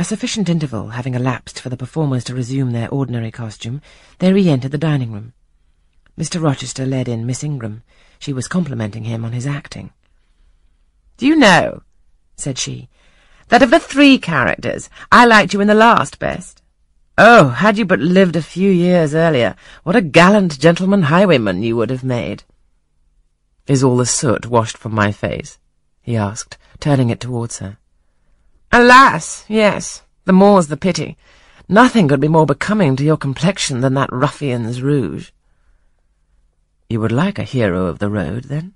A sufficient interval having elapsed for the performers to resume their ordinary costume, they re-entered the dining room. Mr. Rochester led in Miss Ingram. She was complimenting him on his acting. Do you know, said she, that of the three characters, I liked you in the last best. Oh, had you but lived a few years earlier, what a gallant gentleman highwayman you would have made. Is all the soot washed from my face? he asked, turning it towards her. Alas, yes, the more's the pity. Nothing could be more becoming to your complexion than that ruffian's rouge. You would like a hero of the road, then?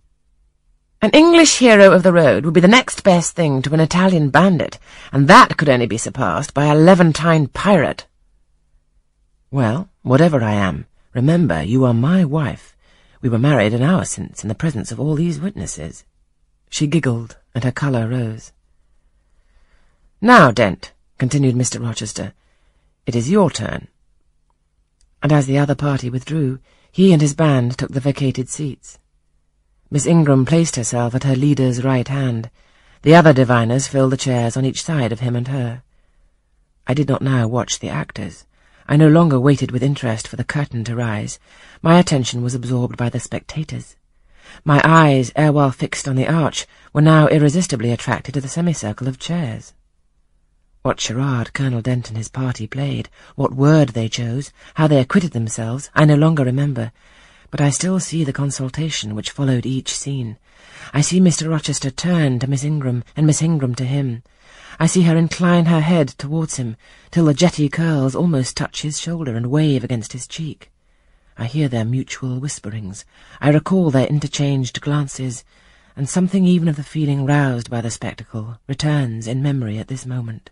An English hero of the road would be the next best thing to an Italian bandit, and that could only be surpassed by a Levantine pirate. Well, whatever I am, remember you are my wife. We were married an hour since in the presence of all these witnesses. She giggled, and her colour rose. Now, Dent, continued Mr. Rochester, it is your turn. And as the other party withdrew, he and his band took the vacated seats. Miss Ingram placed herself at her leader's right hand. The other diviners filled the chairs on each side of him and her. I did not now watch the actors. I no longer waited with interest for the curtain to rise. My attention was absorbed by the spectators. My eyes, erewhile fixed on the arch, were now irresistibly attracted to the semicircle of chairs. What charade Colonel Dent and his party played, what word they chose, how they acquitted themselves, I no longer remember, but I still see the consultation which followed each scene. I see Mr. Rochester turn to Miss Ingram, and Miss Ingram to him. I see her incline her head towards him, till the jetty curls almost touch his shoulder and wave against his cheek. I hear their mutual whisperings. I recall their interchanged glances, and something even of the feeling roused by the spectacle returns in memory at this moment.